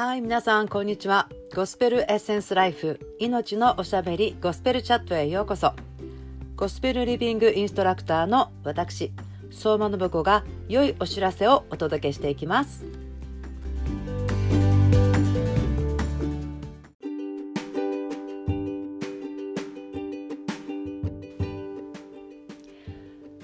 はい皆さんこんにちは。ゴスペルエッセンスライフ命のおしゃべりゴスペルチャットへようこそ。ゴスペルリビングインストラクターの私相馬信子が良いお知らせをお届けしていきます。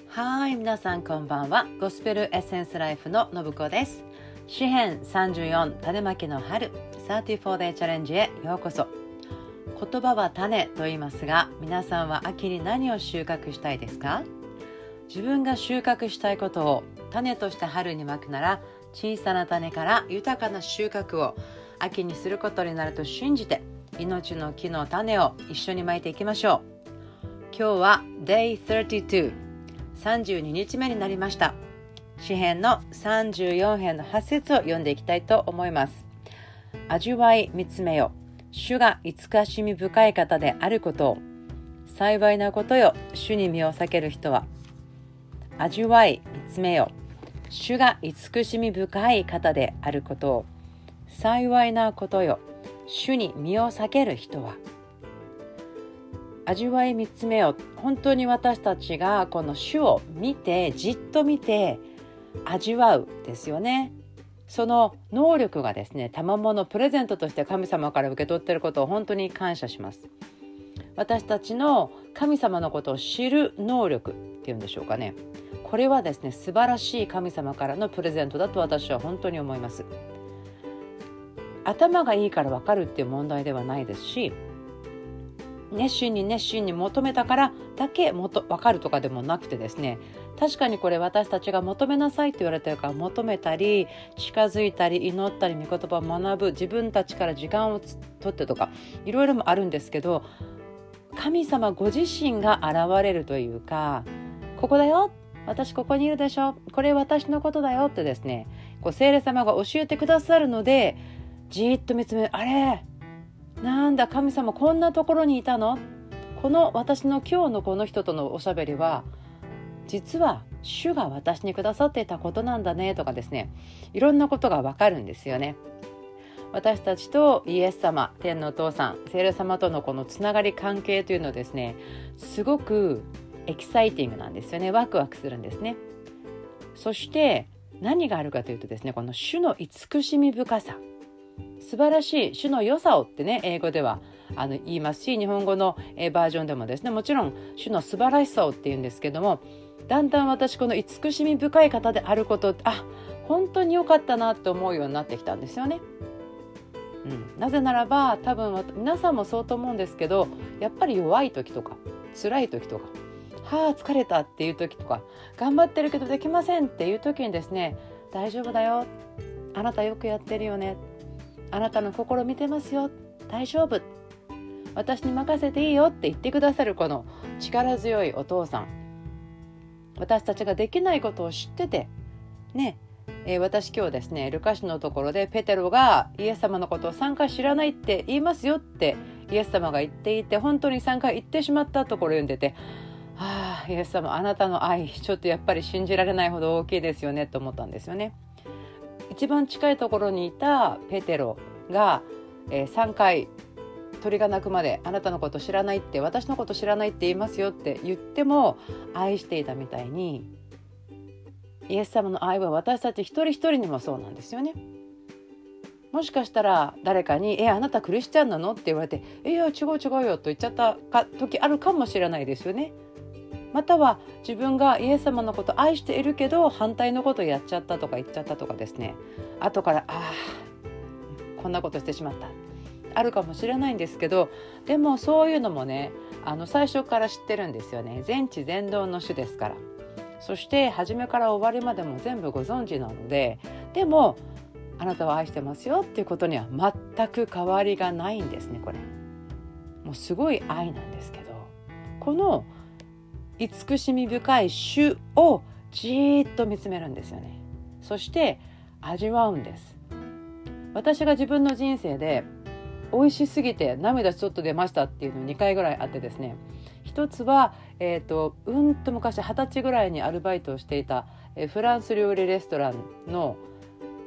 はい皆さんこんばんは。ゴスペルエッセンスライフの信子です。詩編34種まきの春。34day チャレンジへようこそ。言葉は種と言いますが皆さんは秋に何を収穫したいですか？自分が収穫したいことを種として春にまくなら小さな種から豊かな収穫を秋にすることになると信じて命の木の種を一緒にまいていきましょう。今日は Day32 32日目になりました。詩編の34編の8節を読んでいきたいと思います。味わい見つめよ。主が慈しみ深い方であることを。幸いなことよ。主に身を避ける人は。味わい見つめよ。主が慈しみ深い方であることを。幸いなことよ。主に身を避ける人は。味わい見つめよ。本当に私たちがこの主を見てじっと見て味わうですよね。その能力がですね賜物プレゼントとして神様から受け取っていることを本当に感謝します。私たちの神様のことを知る能力っていうんでしょうかね。これはですね素晴らしい神様からのプレゼントだと私は本当に思います。頭がいいから分かるっていう問題ではないですし熱心に熱心に求めたからだけもと分かるとかでもなくてですね確かにこれ私たちが求めなさいって言われてるから求めたり近づいたり祈ったり御言葉を学ぶ自分たちから時間をとってとかいろいろもあるんですけど神様ご自身が現れるというかここだよ私ここにいるでしょこれ私のことだよってですねこう聖霊様が教えてくださるのでじーっと見つめあれなんだ神様こんなところにいたの？この私の今日のこの人とのおしゃべりは実は主が私にくださっていたことなんだねとかですねいろんなことがわかるんですよね。私たちとイエス様天のお父さん聖霊様とのこのつながり関係というのはですねすごくエキサイティングなんですよねワクワクするんですね。そして何があるかというとですねこの主の慈しみ深さ素晴らしい主の良さをってね英語ではあの言いますし日本語のバージョンでもですねもちろん主の素晴らしさをって言うんですけどもだんだん私この慈しみ深い方であることあ本当に良かったなって思うようになってきたんですよね。うん、なぜならば多分皆さんもそうと思うんですけどやっぱり弱い時とか辛い時とかはあ疲れたっていう時とか頑張ってるけどできませんっていう時にですね大丈夫だよ。あなたよくやってるよね。あなたの心見てますよ。大丈夫。私に任せていいよって言ってくださるこの力強いお父さん。私たちができないことを知っててねえー、私今日ですねルカシのところでペテロがイエス様のことを3回知らないって言いますよってイエス様が言っていて本当に3回言ってしまったところを読んでてああイエス様あなたの愛ちょっとやっぱり信じられないほど大きいですよねと思ったんですよね。一番近いところにいたペテロが、えー、3回鳥が鳴くまであなたのこと知らないって私のこと知らないって言いますよって言っても愛していたみたいにイエス様の愛は私たち一人一人にもそうなんですよね。もしかしたら誰かに「えあなたクリスチャンなの?」って言われて「いや違う違うよ」と言っちゃった時あるかもしれないですよね。または自分がイエス様のこと愛しているけど反対のことやっちゃったとか言っちゃったとかですね後からああこんなことしてしまったあるかもしれないんですけどでもそういうのもねあの最初から知ってるんですよね。全知全能の種ですから。そして初めから終わりまでも全部ご存知なのででもあなたは愛してますよっていうことには全く変わりがないんですねこれ。もうすごい愛なんですけど。この慈しみ深い主をじーっと見つめるんですよね。そして味わうんです。私が自分の人生で美味しすぎて涙ちょっと出ましたっていうの2回ぐらいあってですね一つは、えーと、うんと昔二十歳ぐらいにアルバイトをしていた、えフランス料理レストランの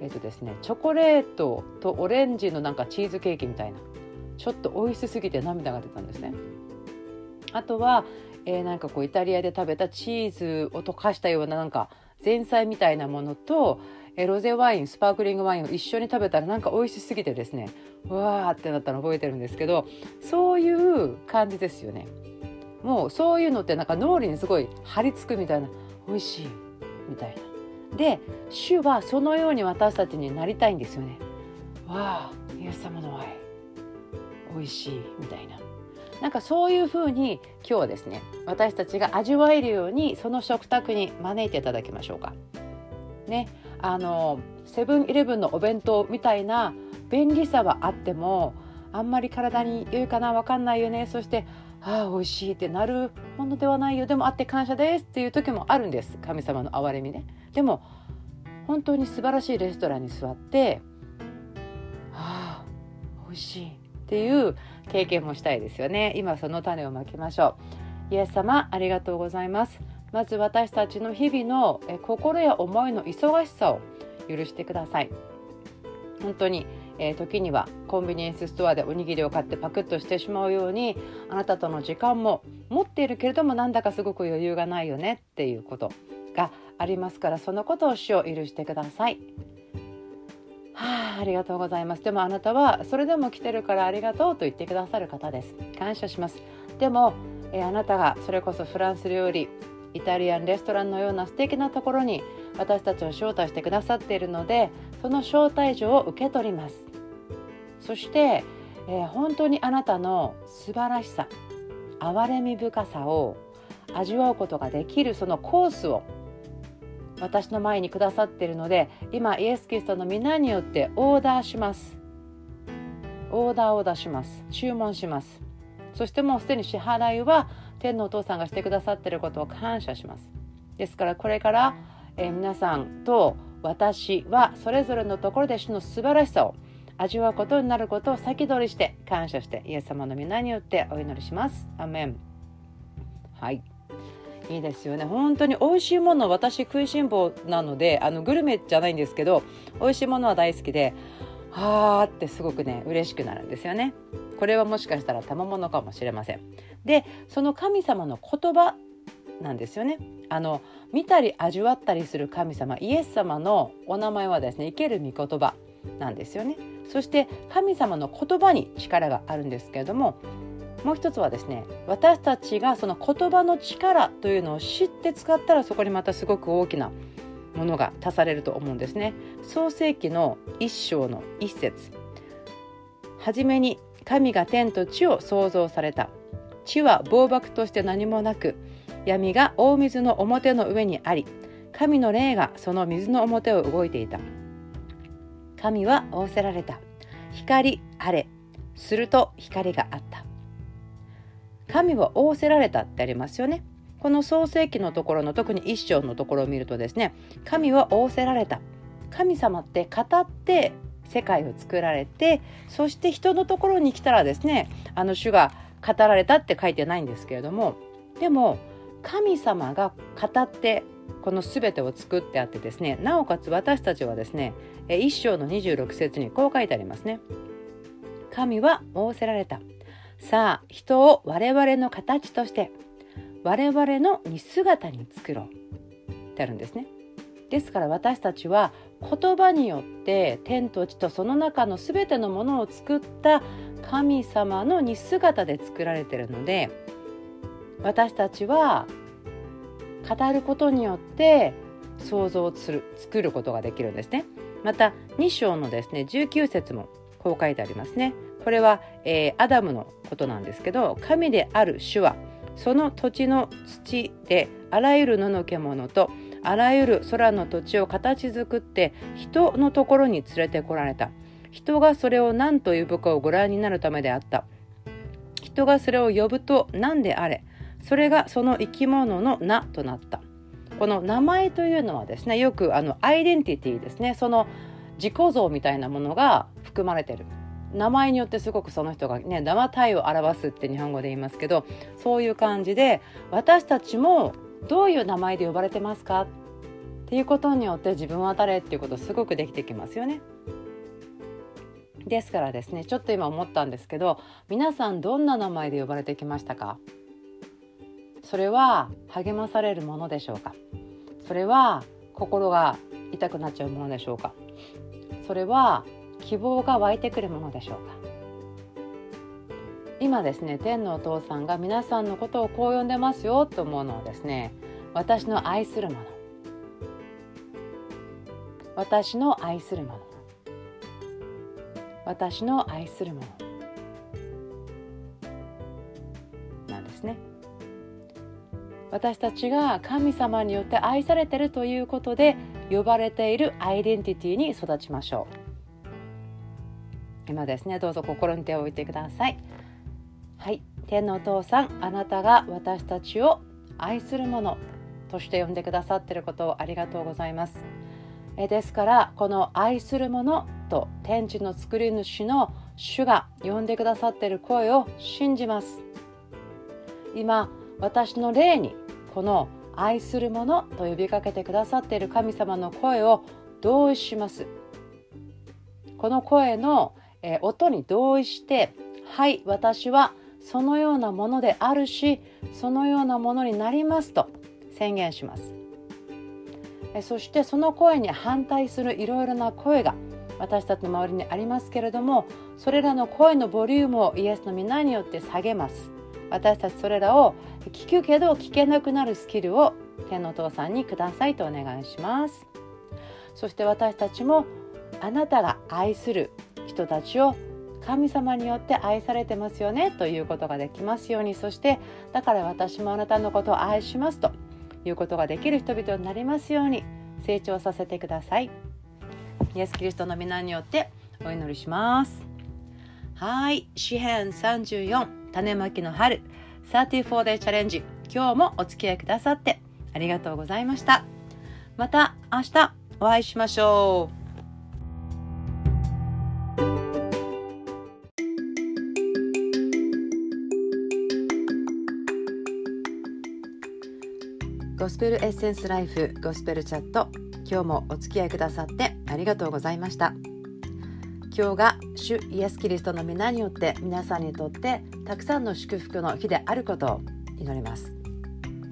えっ、とですねチョコレートとオレンジのなんかチーズケーキみたいなちょっと美味しすぎて涙が出たんですね。あとは、えー、なんかこうイタリアで食べたチーズを溶かしたようななんか前菜みたいなものと、え、ロゼワインスパークリングワインを一緒に食べたらなんか美味しすぎてですねうわーってなったの覚えてるんですけどそういう感じですよね。もうそういうのってなんか脳裏にすごい張り付くみたいな美味しいみたいな。で主はそのように私たちになりたいんですよね。わあイエス様の愛美味しいみたいな。なんかそういうふうに今日はですね私たちが味わえるようにその食卓に招いていただきましょうか。ねあのセブンイレブンのお弁当みたいな便利さはあってもあんまり体に良いかな分かんないよねそしてああ美味しいってなるものではないよでもあって感謝ですっていう時もあるんです。神様の憐れみね。でも本当に素晴らしいレストランに座ってああ美味しい。っていう経験もしたいですよね。今その種をまきましょう。イエス様ありがとうございます。まず私たちの日々の心や思いの忙しさを許してください。本当にえー、時にはコンビニエンスストアでおにぎりを買ってパクッとしてしまうようにあなたとの時間も持っているけれどもなんだかすごく余裕がないよねっていうことがありますからそのことを主を許してください。はあ、ありがとうございます。でもあなたはそれでも来てるからありがとうと言ってくださる方です。感謝します。でも、え、あなたがそれこそフランス料理イタリアンレストランのような素敵なところに私たちを招待してくださっているのでその招待状を受け取りますそして、えー、本当にあなたの素晴らしさ憐れみ深さを味わうことができるそのコースを私の前にくださっているので今イエス・キリストの皆によってオーダーします。オーダーを出します。注文します。そしてもうすでに支払いは天のお父さんがしてくださっていることを感謝します。ですからこれから、えー、皆さんと私はそれぞれのところで主の素晴らしさを味わうことになることを先取りして感謝してイエス様の皆によってお祈りします。アメン。はい。いいですよね。本当に美味しいもの私食いしん坊なのであのグルメじゃないんですけど美味しいものは大好きではーってすごくね嬉しくなるんですよね。これはもしかしたら賜物かもしれません。でその神様の言葉なんですよね。あの見たり味わったりする神様イエス様のお名前はですね生ける御言葉なんですよね。そして神様の言葉に力があるんですけれどももう一つはですね私たちがその言葉の力というのを知って使ったらそこにまたすごく大きなものが足されると思うんですね。創世記の一章の一節。はじめに神が天と地を創造された。地は暴漠として何もなく闇が大水の表の上にあり神の霊がその水の表を動いていた。神は仰せられた。光あれ。すると光があった。神は仰せられたってありますよねこの創世記のところの特に一章のところを見るとですね神は仰せられた神様って語って世界を作られてそして人のところに来たらですねあの主が語られたって書いてないんですけれどもでも神様が語ってこの全てを作ってあってですねなおかつ私たちはですね一章の26節にこう書いてありますね。神は仰せられた。さあ人を我々の形として我々の似姿に作ろう。ってあるんですね。ですから私たちは言葉によって天と地とその中の全てのものを作った神様の似姿で作られているので私たちは語ることによって想像する作ることができるんですね。また2章のですね19節もこう書いてありますね。これは、えー、アダムのことなんですけど神である主はその土地の土であらゆる野の獣とあらゆる空の土地を形作って人のところに連れてこられた。人がそれを何と呼ぶかをご覧になるためであった。人がそれを呼ぶと何であれそれがその生き物の名となった。この名前というのはですねよくあのアイデンティティですね。その自己像みたいなものが含まれてる。名前によってすごくその人がね生体を表すって日本語で言いますけどそういう感じで私たちもどういう名前で呼ばれてますかっていうことによって自分は誰っていうことすごくできてきますよね。ですからですねちょっと今思ったんですけど皆さんどんな名前で呼ばれてきましたか？それは励まされるものでしょうか？それは心が痛くなっちゃうものでしょうか？それは希望が湧いてくるものでしょうか？今ですね天のお父さんが皆さんのことをこう呼んでますよと思うのはですね私の愛するもの。私の愛するもの。私の愛するもの。なんですね。私たちが神様によって愛されているということで呼ばれているアイデンティティに育ちましょう。今ですねどうぞ心に手を置いてください。はい。天のお父さんあなたが私たちを愛するものとして呼んでくださっていることをありがとうございます。えですからこの愛するものと天地の作り主の主が呼んでくださっている声を信じます。今私の霊にこの愛するものと呼びかけてくださっている神様の声を同意します。この声の、え音に同意してはい私はそのようなものであるしそのようなものになりますと宣言します。そしてその声に反対するいろいろな声が私たちの周りにありますけれどもそれらの声のボリュームをイエスの皆によって下げます。私たちそれらを聞くけど聞けなくなるスキルを天のお父さんにくださいとお願いします。そして私たちもあなたが愛する人たちを神様によって愛されてますよねということができますようにそしてだから私もあなたのことを愛しますということができる人々になりますように成長させてください。イエス・キリストの皆によってお祈りします。はい。詩編34種まきの春。34 day チャレンジ。今日もお付き合いくださってありがとうございました。また明日お会いしましょう。ゴスペルエッセンスライフゴスペルチャット。今日もお付き合いくださってありがとうございました。今日が主イエス・キリストの皆によって皆さんにとってたくさんの祝福の日であることを祈ります。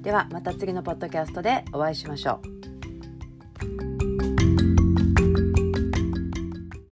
ではまた次のポッドキャストでお会いしましょう。